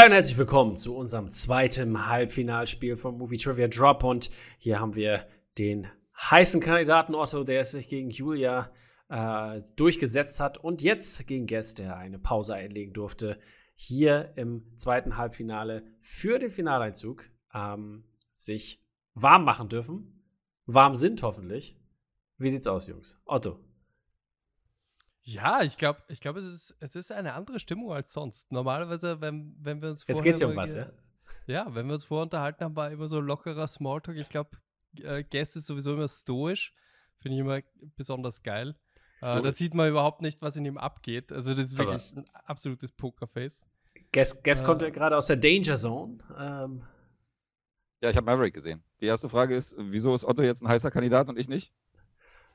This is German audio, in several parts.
Hi und herzlich willkommen zu unserem zweiten Halbfinalspiel vom Movie Trivia Drop. Und hier haben wir den heißen Kandidaten Otto, der sich gegen Julia äh, durchgesetzt hat und jetzt gegen Guest, der eine Pause einlegen durfte, hier im zweiten Halbfinale für den Finaleinzug ähm, sich warm machen dürfen. Warm sind hoffentlich. Wie sieht's aus, Jungs? Otto. Ja, ich glaube, ich glaub, es, ist, es ist eine andere Stimmung als sonst. Normalerweise, wenn, wenn wir uns Jetzt geht's ja um was, ja? Ja, wenn wir uns vorher unterhalten haben, war immer so lockerer Smalltalk. Ich glaube, äh, Gäste ist sowieso immer stoisch. Finde ich immer besonders geil. Äh, da sieht man überhaupt nicht, was in ihm abgeht. Also, das ist wirklich Aber ein absolutes Pokerface. Guess, Guess äh, kommt ja gerade aus der Danger Zone. Ähm. Ja, ich habe Maverick gesehen. Die erste Frage ist, wieso ist Otto jetzt ein heißer Kandidat und ich nicht?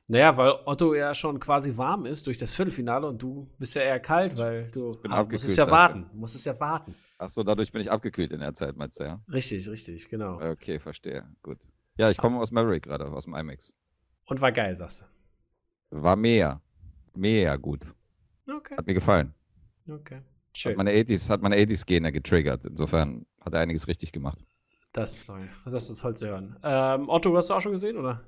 Naja, weil Otto ja schon quasi warm ist durch das Viertelfinale und du bist ja eher kalt, weil du ah, musst es ja warten. Du musst es ja warten. Ach so, dadurch bin ich abgekühlt in der Zeit, meinst du, ja? Richtig, richtig, genau. Okay, verstehe. Gut. Ja, ich komme aus Maverick gerade, aus dem IMAX. Und war geil, sagst du? War mehr. Mehr gut. Okay. Hat mir gefallen. Okay. Schön. Hat meine 80s, hat meine 80s-Gene getriggert. Insofern hat er einiges richtig gemacht. Das ist toll. Das ist toll zu hören. Ähm, Otto, hast du auch schon gesehen, oder?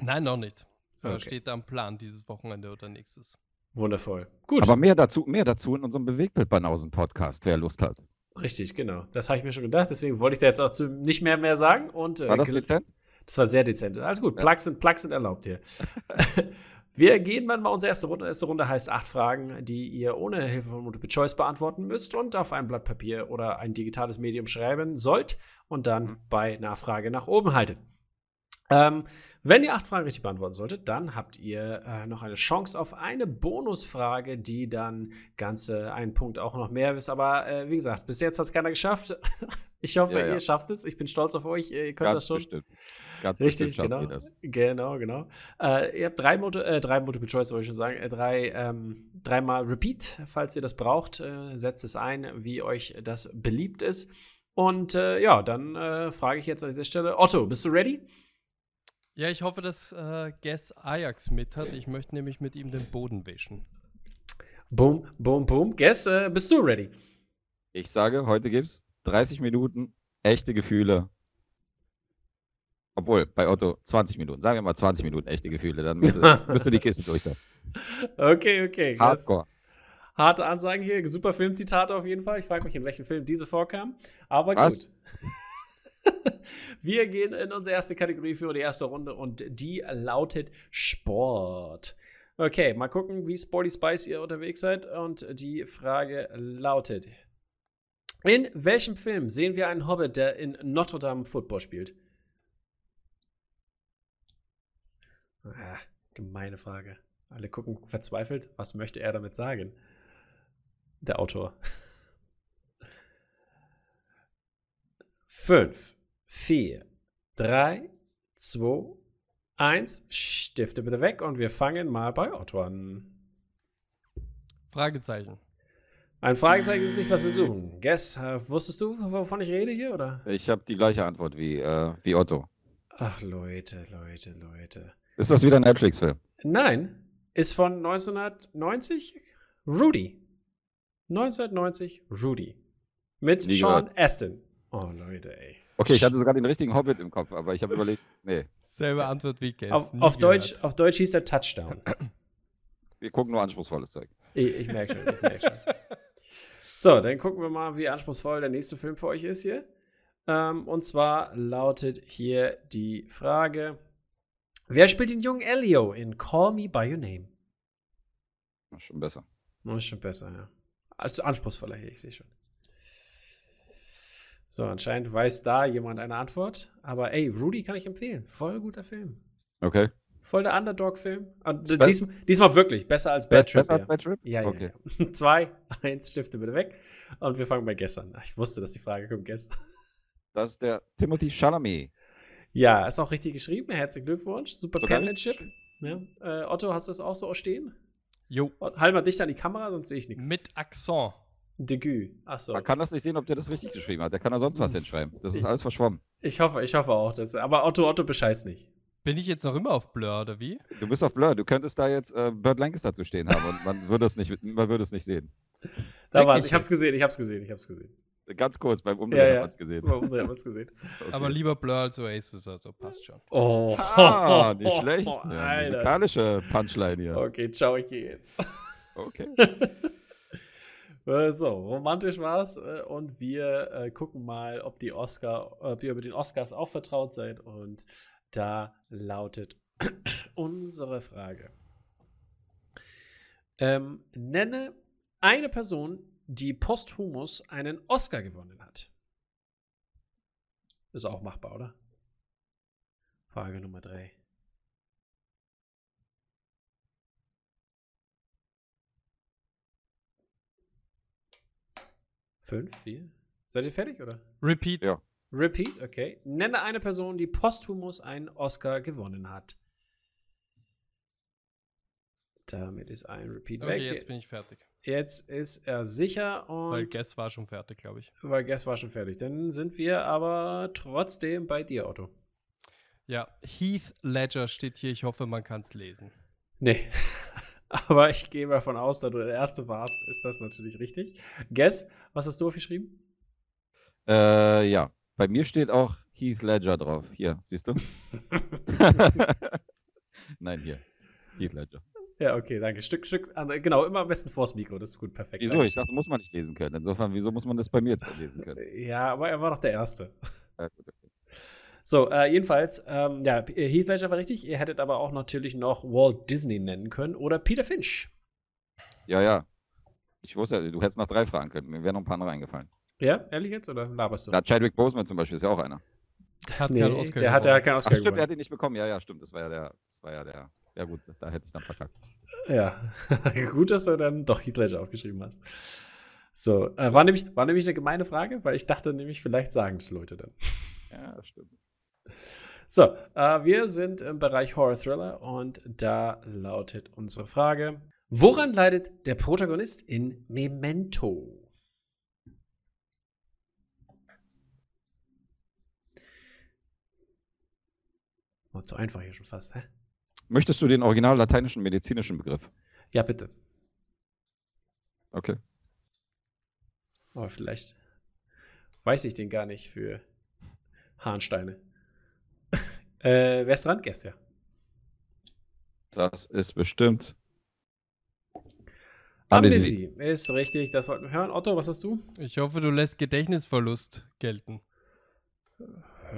Nein, noch nicht. Okay. Steht da am Plan dieses Wochenende oder nächstes. Wundervoll. Gut. Aber mehr dazu, mehr dazu in unserem Bewegtbild-Banausen-Podcast, wer Lust hat. Richtig, genau. Das habe ich mir schon gedacht. Deswegen wollte ich da jetzt auch zu nicht mehr mehr sagen. Und, äh, war das dezent? Das war sehr dezent. Alles gut. Ja. Plugs, sind, Plugs sind erlaubt hier. Wir gehen mal unsere erste Runde. Erste Runde heißt acht Fragen, die ihr ohne Hilfe von Multiple Choice beantworten müsst und auf ein Blatt Papier oder ein digitales Medium schreiben sollt und dann mhm. bei Nachfrage nach oben haltet. Ähm, wenn ihr acht Fragen richtig beantworten solltet, dann habt ihr äh, noch eine Chance auf eine Bonusfrage, die dann ganze einen Punkt auch noch mehr ist. Aber äh, wie gesagt, bis jetzt hat es keiner geschafft. ich hoffe, ja, ja. ihr schafft es. Ich bin stolz auf euch. Ihr könnt Ganz das schon. Bestimmt. Ganz Richtig, genau. Genau, genau. Äh, ihr habt drei, Multi äh, drei Multiple Choice, soll ich schon sagen. Äh, drei, ähm, dreimal Repeat, falls ihr das braucht. Äh, setzt es ein, wie euch das beliebt ist. Und ja, dann frage ich jetzt an dieser Stelle: Otto, bist du ready? Ja, ich hoffe, dass äh, Guess Ajax mit hat. Ich möchte nämlich mit ihm den Boden wischen. Boom, boom, boom. Guess, äh, bist du ready? Ich sage, heute gibt es 30 Minuten echte Gefühle. Obwohl, bei Otto 20 Minuten. Sagen wir mal 20 Minuten echte Gefühle. Dann müsste, müsste die Kiste durch sein. Okay, okay. Hardcore. Harte Ansagen hier. Super Filmzitate auf jeden Fall. Ich frage mich, in welchem Film diese vorkam. Aber Was? gut. Wir gehen in unsere erste Kategorie für die erste Runde und die lautet Sport. Okay, mal gucken, wie Sporty Spice ihr unterwegs seid. Und die Frage lautet: In welchem Film sehen wir einen Hobbit, der in Notre Dame Football spielt? Ah, gemeine Frage. Alle gucken verzweifelt. Was möchte er damit sagen? Der Autor. Fünf, vier, drei, zwei, eins. Stifte bitte weg und wir fangen mal bei Otto an. Fragezeichen. Ein Fragezeichen ist nicht, was wir suchen. Guess, äh, wusstest du, wovon ich rede hier, oder? Ich habe die gleiche Antwort wie, äh, wie Otto. Ach, Leute, Leute, Leute. Ist das wieder ein Netflix-Film? Nein. Ist von 1990 Rudy. 1990 Rudy. Mit Nie Sean gehört. Astin. Oh, Leute, ey. Okay, ich hatte sogar den richtigen Hobbit im Kopf, aber ich habe überlegt, nee. Selbe Antwort wie Guess. Auf, auf Deutsch, auf Deutsch hieß der Touchdown. Wir gucken nur anspruchsvolles Zeug. Ich, ich merke schon, ich merke schon. So, dann gucken wir mal, wie anspruchsvoll der nächste Film für euch ist hier. Ähm, und zwar lautet hier die Frage: Wer spielt den jungen Elio in Call Me By Your Name? Schon besser. Ist schon besser, ja. Also anspruchsvoller hier, ich sehe schon. So, anscheinend weiß da jemand eine Antwort. Aber ey, Rudy kann ich empfehlen. Voll guter Film. Okay. Voll der Underdog-Film. Diesmal, diesmal, wirklich. Besser als Bad Trip. Besser als Bad Trip? Ja, ja. Okay. ja. Zwei, eins, Stifte bitte weg. Und wir fangen bei gestern an. Ich wusste, dass die Frage kommt gestern. Das ist der Timothy Chalamet. Ja, ist auch richtig geschrieben. Herzlichen Glückwunsch. Super so Penmanship. Ja. Äh, Otto, hast du das auch so stehen? Jo. Halt mal dicht an die Kamera, sonst sehe ich nichts. Mit Akzent. Degü. Achso. Man kann das nicht sehen, ob der das richtig geschrieben hat. Der kann da sonst was hinschreiben. Das ist alles verschwommen. Ich hoffe, ich hoffe auch. Dass, aber Otto, Otto bescheißt nicht. Bin ich jetzt noch immer auf Blur, oder wie? Du bist auf Blur. Du könntest da jetzt äh, Burt Lancaster zu stehen haben und man würde es nicht, man würde es nicht sehen. Da war's. Ich hab's gesehen, ich hab's gesehen, ich hab's gesehen. Ganz kurz, beim Umdrehen Ja, ja, ja. hat man's gesehen. Beim Umdrehen hat gesehen. Okay. Aber lieber Blur als Oasis, also passt schon. Oh. Ah, nicht schlecht. Ja, Alter. musikalische Punchline hier. Okay, ciao, ich gehe jetzt. Okay. Äh, So, romantisch war's äh, und wir äh, gucken mal, ob die Oscar, ob ihr mit den Oscars auch vertraut seid und da lautet unsere Frage. Ähm, nenne eine Person, die posthumus einen Oscar gewonnen hat. Ist auch machbar, oder? Frage Nummer drei. Fünf, vier. Seid ihr fertig, oder? Repeat. Ja. Repeat, okay. Nenne eine Person, die posthumus einen Oscar gewonnen hat. Damit ist ein Repeat Okay, weg. jetzt bin ich fertig. Jetzt ist er sicher und Weil Guess war schon fertig, glaube ich. weil Guess war schon fertig. Dann sind wir aber trotzdem bei dir, Otto. Ja, Heath Ledger steht hier. Ich hoffe, man kann es lesen. Nee. aber ich gehe davon aus, da du der Erste warst, ist das natürlich richtig. Guess, was hast du aufgeschrieben? Äh, ja, bei mir steht auch Heath Ledger drauf. Hier, siehst du? Nein, hier. Heath Ledger. ja, okay, danke. Stück, Stück, genau, immer am besten vors Mikro, das ist gut, perfekt. Wieso? danke. Ich dachte, muss man nicht lesen können. Insofern, wieso muss man das bei mir lesen können? Ja, aber er war doch der Erste. Ja, gut, okay. So, äh, jedenfalls, ähm, ja, P- Heath Ledger war richtig. Ihr hättet aber auch natürlich noch Walt Disney nennen können oder Peter Finch. ja, ja. Ich wusste, du hättest noch drei fragen können. Mir wären noch ein paar andere eingefallen. Ja, ehrlich jetzt oder laberst du? Na, Chadwick Boseman zum Beispiel ist ja auch einer. Hat nee, keinen Oscar der hat ja gewonnen. keinen Ach Oscar stimmt, er hat ihn nicht bekommen. Ja, ja, stimmt. Das war ja der, das war ja der. Ja gut, da hätte ich dann verkackt. Ja, gut, dass du dann doch Heath Ledger aufgeschrieben hast. So, äh, war, nämlich, war nämlich eine gemeine Frage, weil ich dachte nämlich, vielleicht sagen das Leute dann. Ja, stimmt. So, äh, wir sind im Bereich Horror Thriller und da lautet unsere Frage: Woran leidet der Protagonist in Memento? Oh, zu einfach hier schon fast, hä? Möchtest du den original lateinischen medizinischen Begriff? Ja, bitte. Okay. Aber vielleicht weiß ich den gar nicht für Harnsteine. Äh, wer ist dran? Guess, ja. Das ist bestimmt. Amnesie. Amnesie ist richtig, das wollten wir hören. Otto, was hast du? Ich hoffe, du lässt Gedächtnisverlust gelten. Du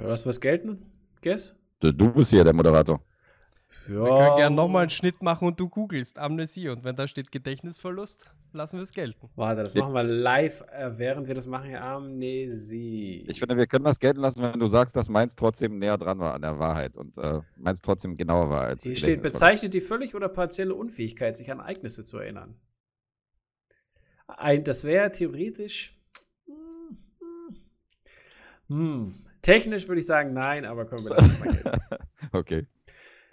was gelten? Guess? Du, du bist hier der Moderator. Ja. Wir können gerne nochmal einen Schnitt machen und du googelst Amnesie. Und wenn da steht Gedächtnisverlust, lassen wir es gelten. Warte, das machen wir live, äh, während wir das machen. Amnesie. Ich finde, wir können das gelten lassen, wenn du sagst, dass meins trotzdem näher dran war an der Wahrheit und äh, meins trotzdem genauer war als Hier steht, bezeichnet die völlig oder partielle Unfähigkeit, sich an Ereignisse zu erinnern. Ein, das wäre theoretisch. Hm, hm. Hm. Technisch würde ich sagen nein, aber können wir das mal gelten. Okay.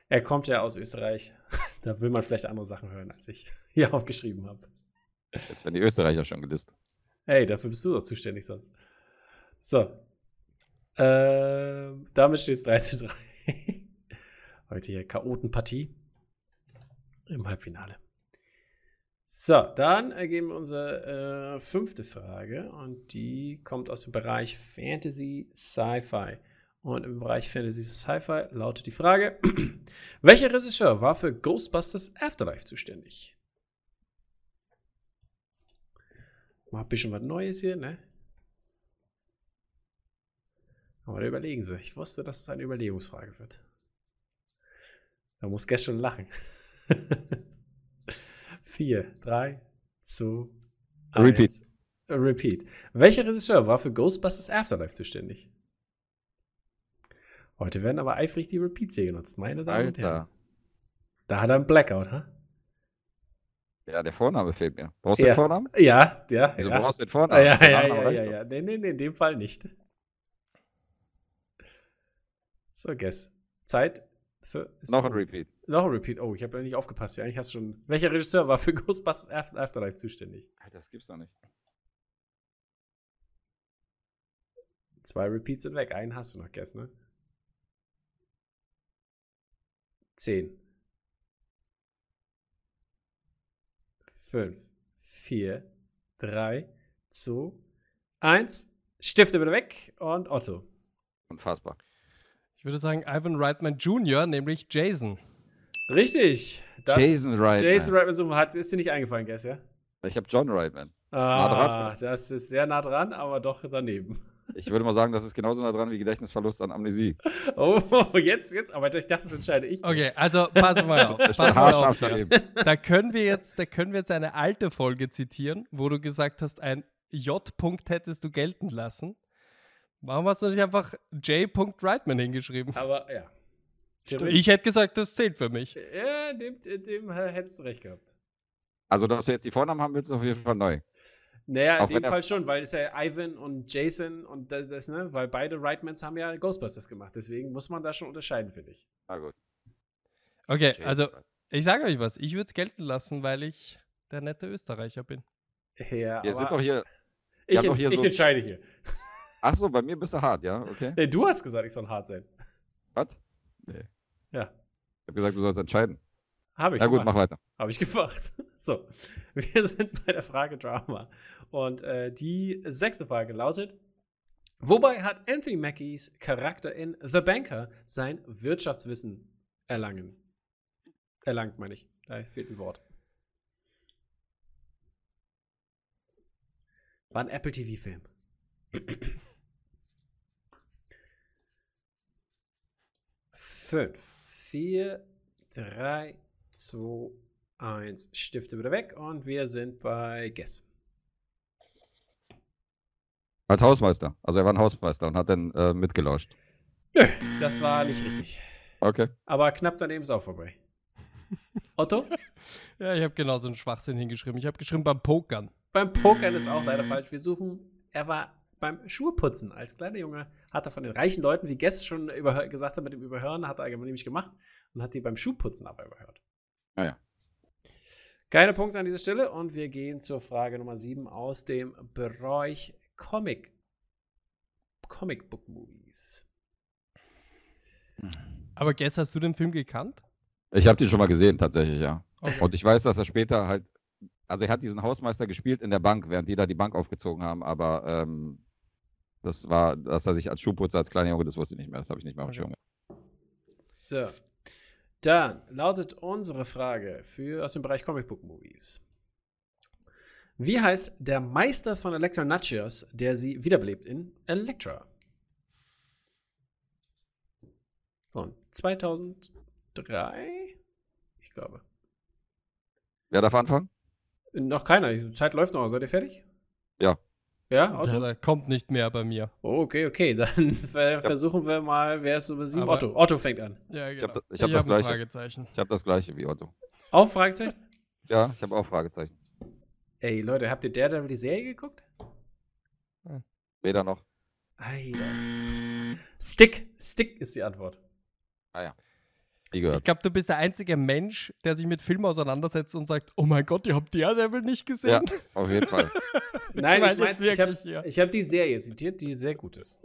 Er kommt ja aus Österreich. Da will man vielleicht andere Sachen hören, als ich hier aufgeschrieben habe. Jetzt werden die Österreicher schon gedisst. Hey, dafür bist du doch zuständig sonst. So. Ähm, damit steht es 3 zu 3. Heute hier Chaotenpartie im Halbfinale. So, dann ergeben wir unsere äh, fünfte Frage und die kommt aus dem Bereich Fantasy Sci-Fi. Und im Bereich Fantasy Sci-Fi lautet die Frage: Welcher Regisseur war für Ghostbusters Afterlife zuständig? Mal ein bisschen was Neues hier, ne? Aber da überlegen Sie. Ich wusste, dass es eine Überlegungsfrage wird. Da muss Guest schon lachen. Vier, drei, zwei, Repeat. eins. Äh, Repeat. Welcher Regisseur war für Ghostbusters Afterlife zuständig? Heute werden aber eifrig die Repeats hier genutzt, meine Damen und Herren. Alter. Da hat er einen Blackout, ha? Ja, der Vorname fehlt mir. Brauchst du Ja. den Vornamen? Ja, ja. Wieso ja. brauchst du den Vornamen? ja, ja, ja, ja, doch. ja. Nee, nee, nee, in dem Fall nicht. So, guess. Zeit für. Noch ein. Repeat. Noch ein Repeat. Oh, ich habe ja nicht aufgepasst. Ja, eigentlich hast du schon. Welcher Regisseur war für Ghostbusters After- Afterlife zuständig? Alter, Das gibt's doch nicht. Zwei Repeats sind weg. Einen hast du noch, guess, ne? Zehn. Fünf. Vier. 3, 2, 1. Stifte bitte weg und Otto. Unfassbar. Ich würde sagen, Ivan Reitman Jr., nämlich Jason. Richtig. Das Jason Reitman. Jason Reitman so hat, ist dir nicht eingefallen, Guess, ja? Ich habe John Reitman. Ah, nah dran. das ist sehr nah dran, aber doch daneben. Ich würde mal sagen, das ist genauso nah dran wie Gedächtnisverlust an Amnesie. Oh, jetzt, jetzt, aber ich dachte, das entscheide ich. Okay, also pass mal auf. Pass mal auf. daneben. Da können wir jetzt, da können wir jetzt eine alte Folge zitieren, wo du gesagt hast, ein J-Punkt hättest du gelten lassen. Warum hast du nicht einfach J. Reitman hingeschrieben? Aber ja. Ich hätte gesagt, das zählt für mich. Ja, dem, dem hättest du recht gehabt. Also, dass du jetzt die Vornamen haben willst, ist auf jeden Fall neu. Naja, in Auch dem wenn er- Fall schon, weil es ja Ivan und Jason und das, das, ne, weil beide Rightmans haben ja Ghostbusters gemacht. Deswegen muss man da schon unterscheiden, finde ich. Na gut. Okay, Jason also ich sage euch was. Ich würde es gelten lassen, weil ich der nette Österreicher bin. Ja, Wir sind doch hier. ich, haben doch ent- hier ich so- entscheide hier. Ach so, bei mir bist du hart, ja? Okay. Nee, du hast gesagt, ich soll hart sein. Was? Nee. Ja, Ich habe gesagt, du sollst entscheiden. Habe ich Na gut, gemacht. mach weiter. Habe ich gemacht. So, wir sind bei der Frage Drama. Und äh, die sechste Frage lautet: Wobei hat Anthony Mackies Charakter in The Banker sein Wirtschaftswissen erlangen? Erlangt, meine ich. Da fehlt ein Wort. War ein Apple TV-Film. Fünf, vier, drei, zwei, eins. Stifte wieder weg und wir sind bei Guess. Als Hausmeister. Also, er war ein Hausmeister und hat dann äh, mitgelauscht. Nö, das war nicht richtig. Okay. Aber knapp daneben ist auch vorbei. Otto? Ja, ich habe genauso einen Schwachsinn hingeschrieben. Ich habe geschrieben beim Pokern. beim Pokern ist auch leider falsch. Wir suchen, er war beim Schuhputzen als kleiner Junge, hat er von den reichen Leuten, wie Guess schon gesagt hat mit dem Überhören, hat er nämlich gemacht und hat die beim Schuhputzen aber überhört. Ah ja. Keine Punkte an dieser Stelle und wir gehen zur Frage Nummer 7 aus dem Bereich Comic. Comic Book Movies. Aber Guess, hast du den Film gekannt? Ich habe den schon mal gesehen, tatsächlich, ja. Okay. Und ich weiß, dass er später halt. Also, er hat diesen Hausmeister gespielt in der Bank, während die da die Bank aufgezogen haben, aber ähm, das war, dass er sich als Schuhputzer, als kleiner Junge, das wusste ich nicht mehr. Das habe ich nicht mehr auf dem Okay. Schirm. So. Dann lautet unsere Frage für aus dem Bereich Comic Book Movies. Wie heißt der Meister von Electra Nachos, der sie wiederbelebt in Electra? Von 2003? Ich glaube. Wer darf anfangen? Noch keiner. Die Zeit läuft noch. Seid ihr fertig? Ja. Ja, Ja, Otto? da kommt nicht mehr bei mir. Oh, okay, okay. Dann ver versuchen wir mal, wer ist über sieben? Otto. Otto fängt an. Ja, genau. ich hab das Gleiche. Fragezeichen. Ich habe das gleiche wie Otto. Auch Fragezeichen? Ja, ich habe auch Fragezeichen. Ey, Leute, habt ihr Daredevil die Serie geguckt? Weder noch. Alter. Stick. Stick ist die Antwort. Nie Ich gehört. glaube, du bist der einzige Mensch, der sich mit Filmen auseinandersetzt und sagt, oh mein Gott, ihr habt Daredevil nicht Ja, gesehen? auf jeden Fall. Nein, meine ich meine, jetzt ich habe ja. ich hab die Serie zitiert, die sehr gut ist.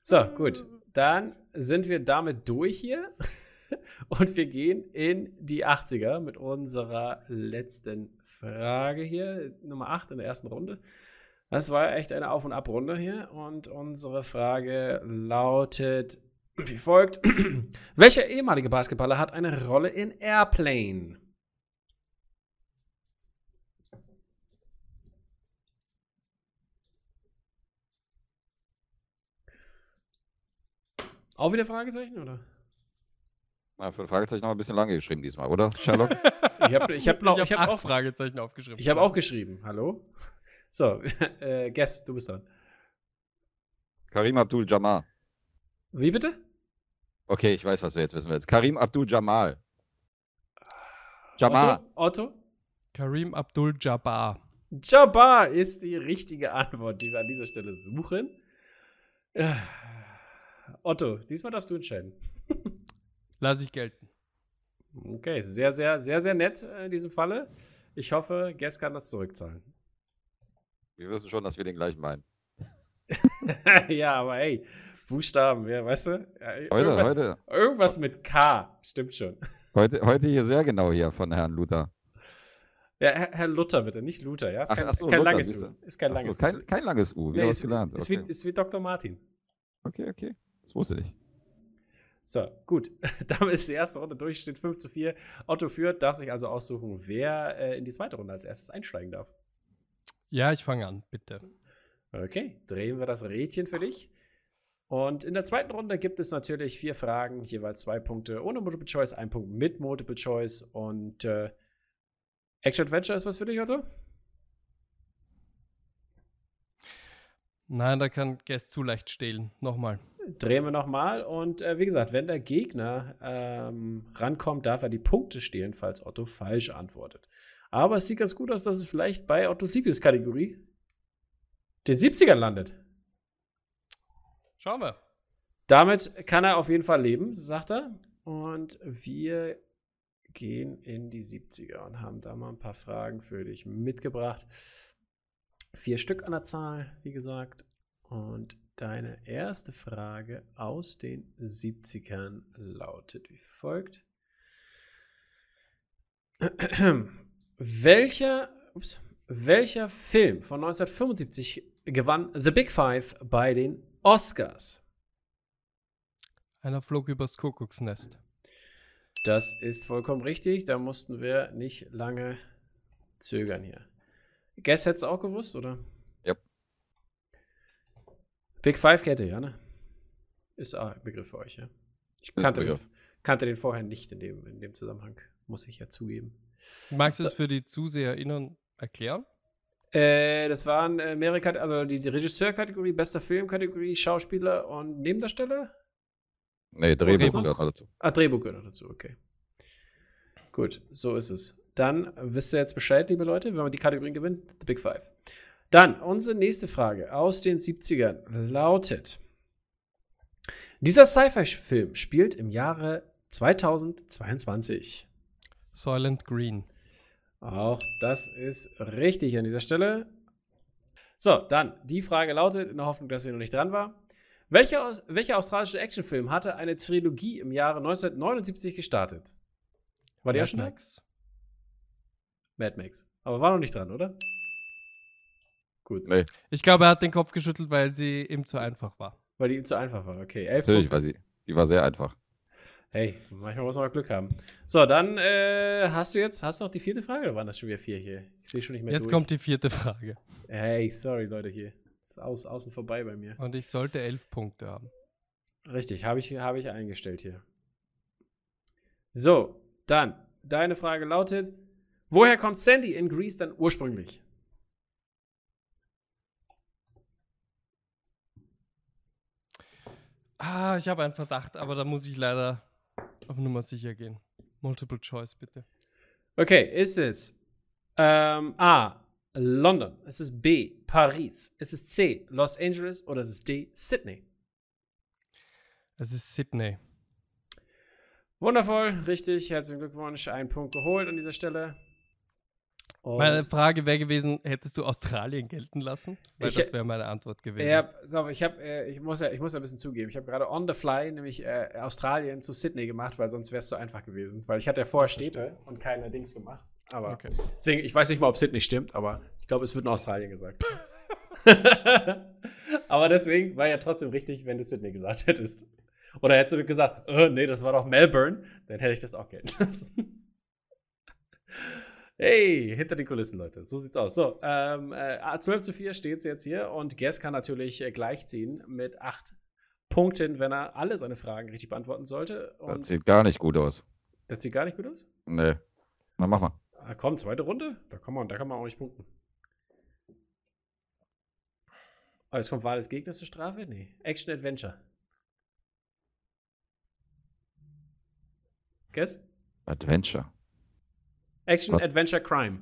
So, gut. Dann sind wir damit durch hier. Und wir gehen in die 80er mit unserer letzten Frage hier. Nummer 8 in der ersten Runde. Das war echt eine Auf- und Ab-Runde hier. Und unsere Frage lautet wie folgt: Welcher ehemalige Basketballer hat eine Rolle in Airplane? Auch wieder Fragezeichen, oder? Na, für Fragezeichen noch ein bisschen lange geschrieben diesmal, oder, Sherlock? Ich habe ich hab noch, ich ich habe hab acht auch, Fragezeichen aufgeschrieben. ich hab auch geschrieben. Hallo? So, äh, Guess, du bist dran. Karim Abdul-Jabbar. Wie bitte? Okay, ich weiß, was du jetzt wissen willst. Karim Abdul-Jamal. Jamal. Otto? Otto? Karim Abdul-Jabbar. Jabbar ist die richtige Antwort, die wir an dieser Stelle suchen. Otto, diesmal darfst du entscheiden. Lass ich gelten. Okay, sehr, sehr, sehr, sehr nett in diesem Falle. Ich hoffe, Guess kann das zurückzahlen. Wir wissen schon, dass wir den gleichen meinen. ja, aber hey, Buchstaben, ja, weißt du? Ja, Heute, irgendwas, heute, irgendwas mit K, stimmt schon. heute, heute hier sehr genau hier von Herrn Luther. Ja, Herr, Herr Luther, bitte, nicht Luther, ja? Ist Ach, kein, ach so, kein Luther, langes. U. Ist kein Ach so, langes U. kein, kein langes U, wieder Nee, ist, gelernt. ist, Okay. wie, ist wie Dr. Martin. okay, okay. Das wusste ich. So, gut. Damit ist die erste Runde durch, steht 5 zu 4. Otto führt, darf sich also aussuchen, wer äh, in die zweite Runde als erstes einsteigen darf. Ja, ich fange an, bitte. Okay, drehen wir das Rädchen für dich. Und in der zweiten Runde gibt es natürlich vier Fragen, jeweils zwei Punkte ohne Multiple Choice, ein Punkt mit Multiple Choice. Und äh, Action Adventure ist was für dich, Otto? Nein, da kann Guest zu leicht stehlen. Nochmal. Drehen wir nochmal. Und äh, wie gesagt, wenn der Gegner ähm, rankommt, darf er die Punkte stehlen, falls Otto falsch antwortet. Aber es sieht ganz gut aus, dass es vielleicht bei Ottos Lieblingskategorie den 70ern landet. Schauen wir. Damit kann er auf jeden Fall leben, sagt er. Und wir gehen in die 70er und haben da mal ein paar Fragen für dich mitgebracht. Vier Stück an der Zahl, wie gesagt. Und deine erste Frage aus den 70ern lautet wie folgt. welcher, ups, welcher Film von 1975 gewann The Big Five bei den Oscars? Einer flog übers Kuckucksnest. Das ist vollkommen richtig. Da mussten wir nicht lange zögern hier. Guess hättest du auch gewusst, oder? Ja. Big Five kennt ihr, ja, ne? Ist auch ein Begriff für euch, ja? Ich kannte, den, kannte den vorher nicht in dem, in dem Zusammenhang, muss ich ja zugeben. Magst du So. es für die ZuseherInnen erklären? Äh, das waren äh, mehrere Kategorien, also die, die Regisseurkategorie, bester Filmkategorie, Schauspieler und Nebendarsteller. Nee, Drehbuch Drehbuch. gehört noch dazu. Ah, Drehbuch gehört noch dazu, okay. Gut, so ist es. Dann wisst ihr jetzt Bescheid, liebe Leute, wenn man die Kategorien gewinnt, The Big Five. Dann unsere nächste Frage aus den 70ern lautet: Dieser Sci-Fi-Film spielt im Jahre 2022. Soylent Green. Auch das ist richtig an dieser Stelle. So, dann die Frage lautet, in der Hoffnung, dass ihr noch nicht dran war. Welcher, welcher australische Actionfilm hatte eine Trilogie im Jahre 1979 gestartet? War die auch Mad schon da? Max. Mad Max. Aber war noch nicht dran, oder? Gut, Nee, Ich glaube, er hat den Kopf geschüttelt, weil sie ihm zu einfach war. weil die ihm zu einfach war. Okay, elf natürlich, Punkte. weil sie, die war sehr einfach. Hey, manchmal muss man mal Glück haben. So, dann äh, hast du jetzt, hast du noch die vierte Frage oder waren das schon wieder vier hier? Ich sehe schon nicht mehr Jetzt durch. kommt die vierte Frage. Hey, sorry Leute hier. Ist aus, außen vorbei bei mir. Und ich sollte elf Punkte haben. Richtig, habe ich, habe ich eingestellt hier. So, dann, deine Frage lautet: Woher kommt Sandy in Greece dann ursprünglich? Ah, ich habe einen Verdacht, aber da muss ich leider auf Nummer sicher gehen. Multiple Choice, bitte. Okay, ist es ähm, A. London? Ist es B. Paris? Ist es C. Los Angeles? Oder ist es D. Sydney? Es ist Sydney. Wundervoll, richtig. Herzlichen Glückwunsch. Ein Punkt geholt an dieser Stelle. Und Meine Frage wäre gewesen, hättest du Australien gelten lassen? Weil Ich- das wäre meine Antwort gewesen. Ja, auf, ich, hab, äh, ich, muss ja, ich muss ja ein bisschen zugeben. Ich habe gerade on the fly nämlich äh, Australien zu Sydney gemacht, weil sonst wäre es so einfach gewesen. Weil ich hatte ja vorher Städte und keine Dings gemacht. Aber Okay. deswegen, ich weiß nicht mal, ob Sydney stimmt, aber ich glaube, es wird in Australien gesagt. aber deswegen war ja trotzdem richtig, wenn du Sydney gesagt hättest. Oder hättest du gesagt, äh, nee, das war doch Melbourne, dann hätte ich das auch gelten lassen. Hey, hinter den Kulissen, Leute. So sieht's aus. So, ähm, äh, 12 zu 4 steht es jetzt hier und Guess kann natürlich äh, gleichziehen mit 8 Punkten, wenn er alle seine Fragen richtig beantworten sollte. Das Und sieht gar nicht gut aus. das sieht gar nicht gut aus. Nee. Na, mach mal. Ah, komm, zweite Runde. Da kann man, da kann man auch nicht punkten. Oh, jetzt kommt Wahl des Gegners zur Strafe? Nee. Action Adventure. Guess? Adventure. Action Was? Adventure Crime.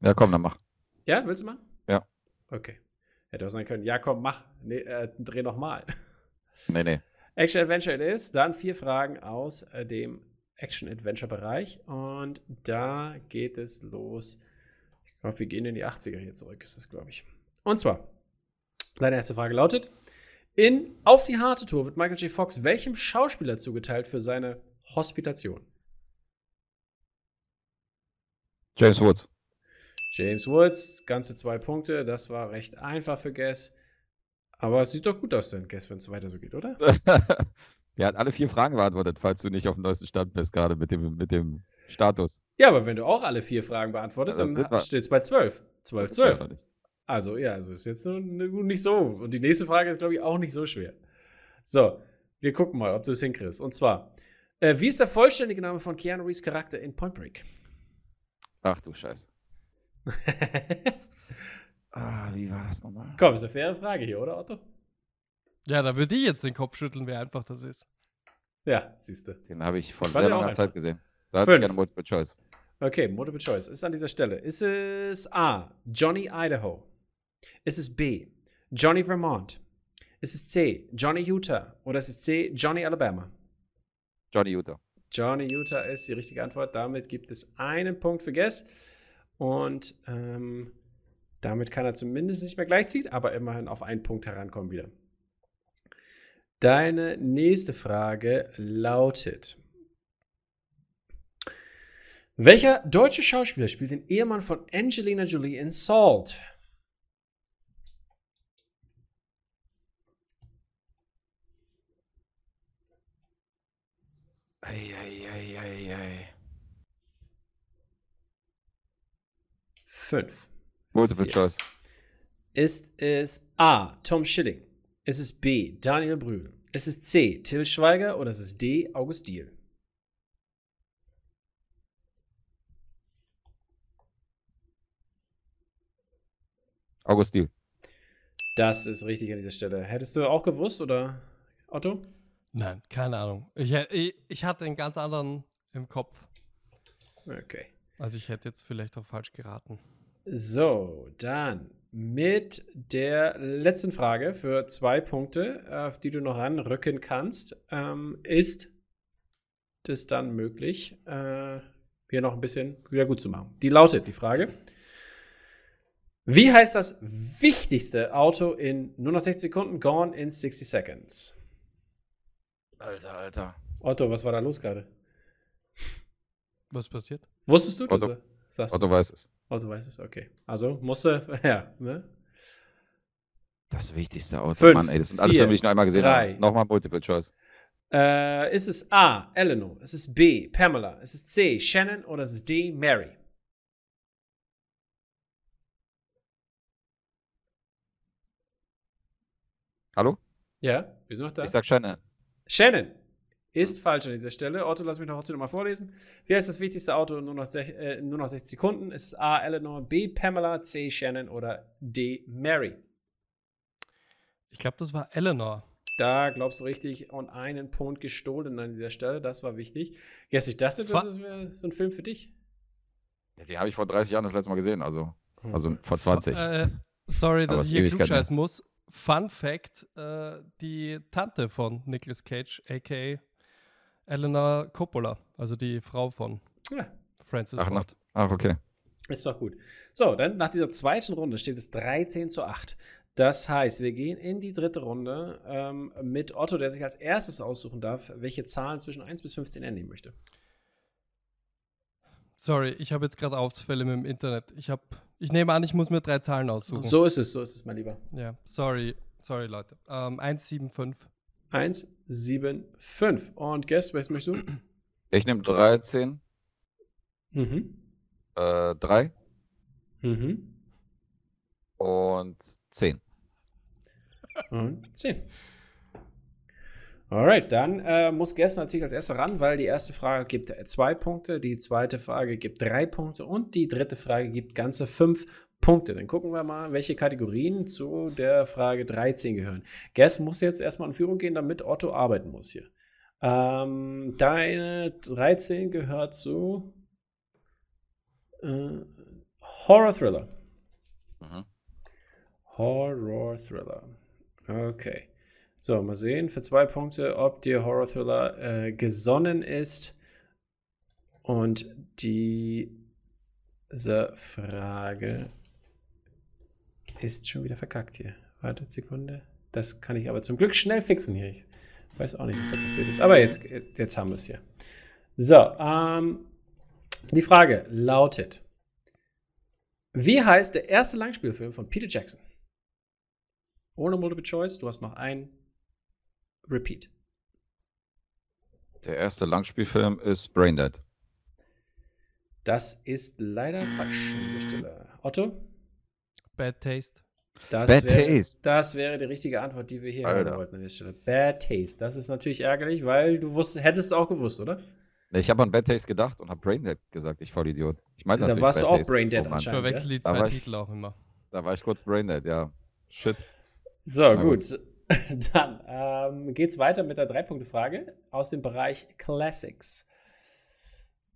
Ja, komm, dann mach. Ja, willst du mal? Ja. Okay. Hätte auch sein können. Ja, komm, mach. Nee, äh, dreh noch mal. Nee, nee. Action Adventure it is. Dann vier Fragen aus äh, dem Action Adventure Bereich. Und da geht es los. Ich glaube, wir gehen in die 80er hier zurück, ist das, glaube ich. Und zwar, deine erste Frage lautet: In Auf die harte Tour wird Michael J. Fox welchem Schauspieler zugeteilt für seine Hospitation? James Woods. James Woods, ganze zwei Punkte. Das war recht einfach für Guess. Aber es sieht doch gut aus, denn Guess, wenn es weiter so geht, oder? Er hat alle vier Fragen beantwortet, falls du nicht auf dem neuesten Stand bist, gerade mit dem, mit dem Status. Ja, aber wenn du auch alle vier Fragen beantwortest, das dann steht es bei 12. 12, Das ist einfach 12. nicht. Also, ja, also ist jetzt nur nicht so. Und die nächste Frage ist, glaube ich, auch nicht so schwer. So, wir gucken mal, ob du es hinkriegst. Und zwar, äh, wie ist der vollständige Name von Keanu Reeves Charakter in Point Break? Ach du Scheiße. Ah, wie war das nochmal? Komm, ist eine faire Frage hier, oder, Otto? Ja, da würde ich jetzt den Kopf schütteln, wie einfach das ist. Ja, siehst du. Den habe ich vor sehr ich langer einfach. Zeit gesehen. Da hatte ich Fünf. gerne Multiple Choice. Okay, Multiple Choice ist an dieser Stelle. Ist es A. Johnny Idaho? Ist es B. Johnny Vermont? Ist es C. Johnny Utah? Oder ist es C. Johnny Alabama? Johnny Utah. Johnny Utah ist die richtige Antwort. Damit gibt es einen Punkt für Guess. Und ähm, damit kann er zumindest nicht mehr gleichziehen, aber immerhin auf einen Punkt herankommen wieder. Deine nächste Frage lautet: Welcher deutsche Schauspieler spielt den Ehemann von Angelina Jolie in Salt? 5. Multiple-Choice. Ist es A. Tom Schilling? Ist es B. Daniel Brühl? Ist es C. Till Schweiger? Oder ist es D. August Diehl? August Diehl. Das ist richtig an dieser Stelle. Hättest du auch gewusst, oder Otto? Nein, keine Ahnung. Ich, ich, ich hatte einen ganz anderen im Kopf. Okay. Also ich hätte jetzt vielleicht auch falsch geraten. So, dann mit der letzten Frage für zwei Punkte, auf die du noch ranrücken kannst, ähm, ist es dann möglich, äh, hier noch ein bisschen wieder gut zu machen. Die lautet die Frage: Wie heißt das wichtigste Auto in nur noch 60 Sekunden? Gone in 60 Seconds. Alter, Alter. Otto, was war da los gerade? Was passiert? Wusstest du? Otto. Du sagst, Otto weiß es. Otto weiß es, okay. Also musste, ja, ne? Das wichtigste Auto. Fünf, Mann, ey, das sind alles Filme, die ich noch einmal gesehen drei. habe. Nochmal Multiple Choice. Äh, ist es A, Eleanor? Ist es B, Pamela? Ist es C, Shannon? Oder ist es D, Mary? Hallo? Ja, wir sind noch da. Ich sag Shannon. Shannon ist falsch an dieser Stelle. Otto, lass mich noch trotzdem noch mal vorlesen. Wie heißt das wichtigste Auto in nur noch, sech- äh, nur noch 60 Sekunden? Ist es A, Eleanor, B, Pamela, C, Shannon oder D, Mary? Ich glaube, das war Eleanor. Da glaubst du richtig und einen Punkt gestohlen an dieser Stelle. Das war wichtig. Yes, ich dachte, Fa- das wäre so ein Film für dich. Ja, den habe ich vor 30 Jahren das letzte Mal gesehen. Also, also vor 20. Äh, sorry, Aber dass ich hier klugscheißen muss. Fun Fact: äh, Die Tante von Nicolas Cage, aka Eleanor Coppola, also die Frau von Ja, Francis Ach, nach, ach, okay. Ist doch gut. So, dann nach dieser zweiten Runde steht es 13 zu 8. Das heißt, wir gehen in die dritte Runde ähm, mit Otto, der sich als erstes aussuchen darf, welche Zahlen zwischen 1 bis 15 er nehmen möchte. Sorry, ich habe jetzt gerade Ausfälle mit dem Internet. Ich habe, ich nehme an, ich muss mir drei Zahlen aussuchen. So ist es, so ist es, mein Lieber. Ja, sorry, sorry Leute. Ähm, 175. 1, 7, 5. Und Guess, was möchtest du? Ich nehme 13, Mhm. äh, 3 Mhm. und 10. Und 10. Alright, dann äh, muss Guess natürlich als erster ran, weil die erste Frage gibt äh, zwei Punkte, die zweite Frage gibt drei Punkte und die dritte Frage gibt ganze fünf Punkte. Dann gucken wir mal, welche Kategorien zu der Frage 13 gehören. Guess muss jetzt erstmal in Führung gehen, damit Otto arbeiten muss hier. Ähm, deine 13 gehört zu äh, Horror Thriller. Mhm. Horror Thriller. Okay. So, mal sehen für zwei Punkte, ob dir Horror Thriller äh, gesonnen ist. Und diese Frage ist schon wieder verkackt hier. Wartet Sekunde. Das kann ich aber zum Glück schnell fixen hier. Ich weiß auch nicht, was da passiert ist. Aber jetzt, jetzt haben wir es hier. So, ähm, die Frage lautet: Wie heißt der erste Langspielfilm von Peter Jackson? Ohne Multiple Choice, du hast noch ein Repeat. Der erste Langspielfilm ist Braindead. Das ist leider falsch an dieser Stelle. Otto? Bad Taste. Das Bad wäre, Taste. Das wäre die richtige Antwort, die wir hier Alter. haben wollten an dieser Stelle. Bad Taste. Das ist natürlich ärgerlich, weil du wusst, hättest es auch gewusst, oder? Ich habe an Bad Taste gedacht und habe Braindead gesagt, ich Vollidiot. Ich meinte Da natürlich warst du Bad auch Taste. Braindead Oh Mann, Ich anscheinend. verwechsel die Da zwei war ich- Titel auch immer. Da war ich kurz Braindead, ja. Shit. So, Na gut. Dann ähm, geht's weiter mit der Drei-Punkte-Frage aus dem Bereich Classics.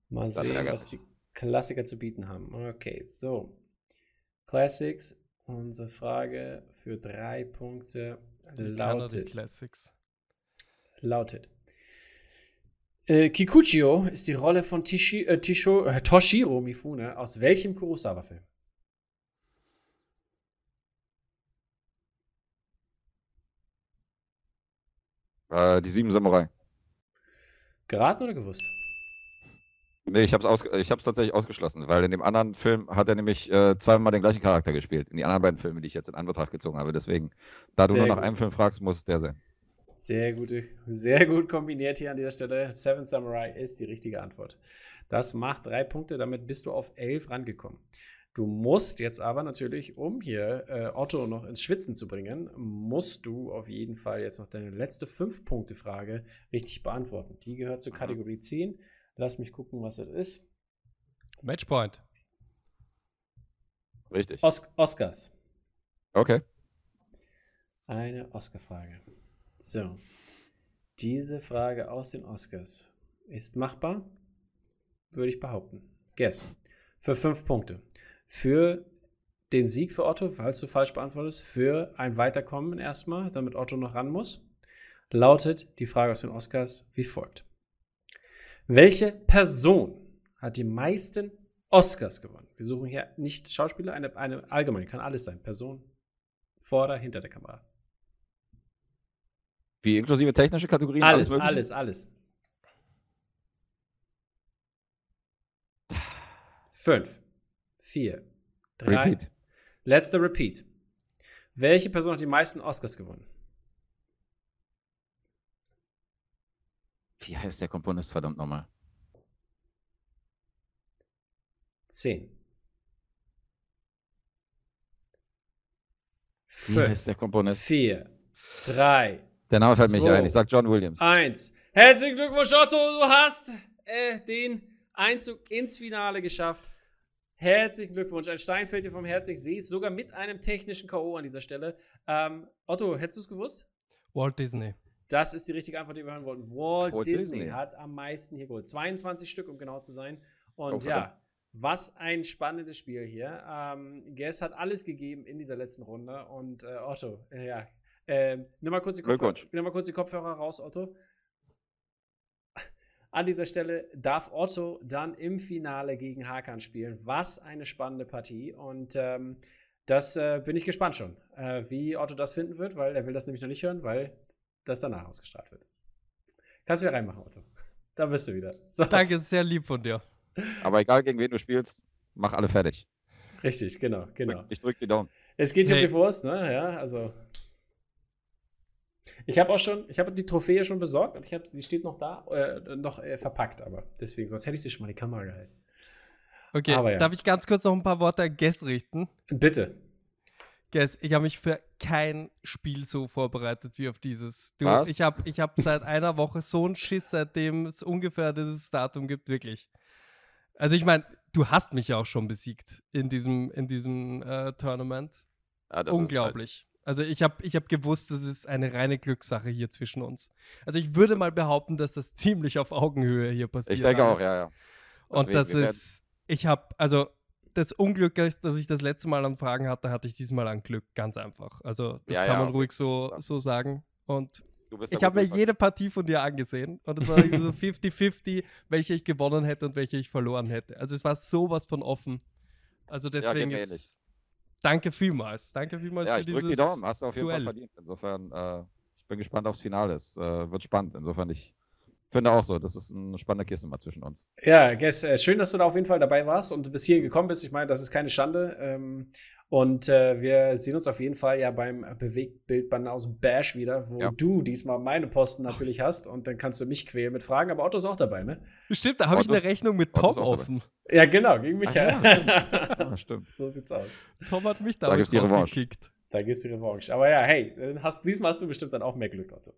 Mal Das sehen, ärgert was die Klassiker zu bieten haben. Okay, so. Classics. Unsere Frage für drei Punkte Die lautet. Classics. lautet. Äh, Kikuchio ist die Rolle von Tishi, äh, Tisho, äh, Toshiro Mifune aus welchem Kurosawa-Film? Äh, die sieben Samurai. Geraten oder gewusst? Nee, ich habe es tatsächlich ausgeschlossen, weil in dem anderen Film hat er nämlich äh, zweimal den gleichen Charakter gespielt. In die anderen beiden Filme, die ich jetzt in Anbetracht gezogen habe. Deswegen, da du Sehr nur nach gut. einem Film fragst, muss es der sein. Sehr gute, sehr gut kombiniert hier an dieser Stelle. Seven Samurai ist die richtige Antwort. Das macht drei Punkte, damit bist du auf elf rangekommen. Du musst jetzt aber natürlich, um hier äh, Otto noch ins Schwitzen zu bringen, musst du auf jeden Fall jetzt noch deine letzte Fünf-Punkte-Frage richtig beantworten. Die gehört zur Mhm. Kategorie 10. Lass mich gucken, was das ist. Matchpoint. Richtig. Os Oscars. Okay. Eine Oscar-Frage. So. Diese Frage aus den Oscars ist machbar, würde ich behaupten. Guess. Für fünf Punkte. Für den Sieg für Otto, falls du falsch beantwortest, für ein Weiterkommen erstmal, damit Otto noch ran muss, lautet die Frage aus den Oscars wie folgt. Welche Person hat die meisten Oscars gewonnen? Wir suchen hier nicht Schauspieler, eine, eine allgemeine, kann alles sein. Person vor oder hinter der Kamera. Wie inklusive technische Kategorien? Alles, Mögliche? alles, alles. Fünf, vier, drei. Repeat. Letzter Repeat. Welche Person hat die meisten Oscars gewonnen? Wie heißt der Komponist, verdammt nochmal? Zehn. Wie heißt Fünf, der Komponist? vier, drei, Der Name fällt mir nicht ein. Ich sag John Williams. eins. Herzlichen Glückwunsch, Otto, du hast äh, den Einzug ins Finale geschafft. Herzlichen Glückwunsch. Ein Stein fällt dir vom Herzen. Ich sehe es sogar mit einem technischen K.O. an dieser Stelle. Ähm, Otto, hättest du es gewusst? Walt Disney. Das ist die richtige Antwort, die wir hören wollten. Walt, Walt Disney, Disney. hat am meisten hier geholt. 22 Stück, um genau zu sein. Und verdammt. ja, was ein spannendes Spiel hier. Ähm, Guess hat alles gegeben in dieser letzten Runde. Und äh, Otto, äh, ja, ähm, nimm, mal kurz die Kopfhörer, nimm mal kurz die Kopfhörer raus, Otto. An dieser Stelle darf Otto dann im Finale gegen Hakan spielen. Was eine spannende Partie. Und ähm, das äh, bin ich gespannt schon, äh, wie Otto das finden wird, weil er will das nämlich noch nicht hören, weil das danach ausgestrahlt wird. Kannst wieder reinmachen, Otto. Da bist du wieder. So, Danke, ist sehr lieb von dir. Aber egal, gegen wen du spielst, mach alle fertig. Richtig, genau, genau. Ich drück die Daumen. Es geht hier Hey. um die Wurst, ne? Ja, also. Ich habe auch schon, ich habe die Trophäe schon besorgt und ich habe, die steht noch da, äh, noch äh, verpackt, aber deswegen, sonst hätte ich sie schon mal in die Kamera gehalten. Okay, Aber ja. darf ich ganz kurz noch ein paar Worte an Guess richten? Bitte. Guess, ich habe mich für kein Spiel so vorbereitet wie auf dieses. Du, Was? Ich habe ich hab seit einer Woche so einen Schiss, seitdem es ungefähr dieses Datum gibt, wirklich. Also ich meine, du hast mich ja auch schon besiegt in diesem, in diesem äh, Tournament. Ja, das ist Unglaublich. Also ich habe ich hab gewusst, das ist eine reine Glückssache hier zwischen uns. Also ich würde mal behaupten, dass das ziemlich auf Augenhöhe hier Halt, passiert. ich denke auch, ja, ja. Und das wir werden- ist, ich habe, also das Unglück, das das ich das letzte Mal an Fragen hatte, hatte ich diesmal an Glück, ganz einfach. Also das Ja, kann ja, man okay. ruhig so, so sagen. Und ich habe mir jede Partie von dir angesehen und es war so 50-50, welche ich gewonnen hätte und welche ich verloren hätte. Also es war sowas von offen. Also deswegen mir ist. Danke vielmals. Danke vielmals Ja, für ich dieses die Daumen. Hast du auf jeden Duell. Fall verdient. Insofern, äh, ich bin gespannt aufs Finale. Es äh, wird spannend. Insofern, ich Finde auch so. Das ist eine spannende Kiste mal zwischen uns. Ja, Guess, äh, schön, dass du da auf jeden Fall dabei warst und bis hierhin gekommen bist. Ich meine, das ist keine Schande. Ähm, und äh, wir sehen uns auf jeden Fall ja beim Bewegtbildbanner aus dem Bash wieder, wo ja. du diesmal meine Posten natürlich hast und dann kannst du mich quälen mit Fragen, aber Otto ist auch dabei, ne? Stimmt, da habe ich eine Rechnung mit Tom offen. Ja, genau, gegen mich. ja, stimmt. ja, stimmt. so sieht's aus. Tom hat mich damals da rausgekickt. Da gehst du Revanche. Aber ja, hey, hast, diesmal hast du bestimmt dann auch mehr Glück, Otto.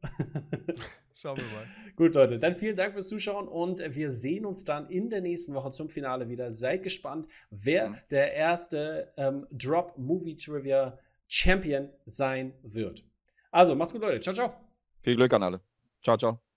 Schauen wir mal. Gut, Leute, dann vielen Dank fürs Zuschauen und wir sehen uns dann in der nächsten Woche zum Finale wieder. Seid gespannt, wer mhm. der erste ähm, Drop Movie Trivia Champion sein wird. Also, macht's gut, Leute. Ciao, ciao. Viel Glück an alle. Ciao, ciao.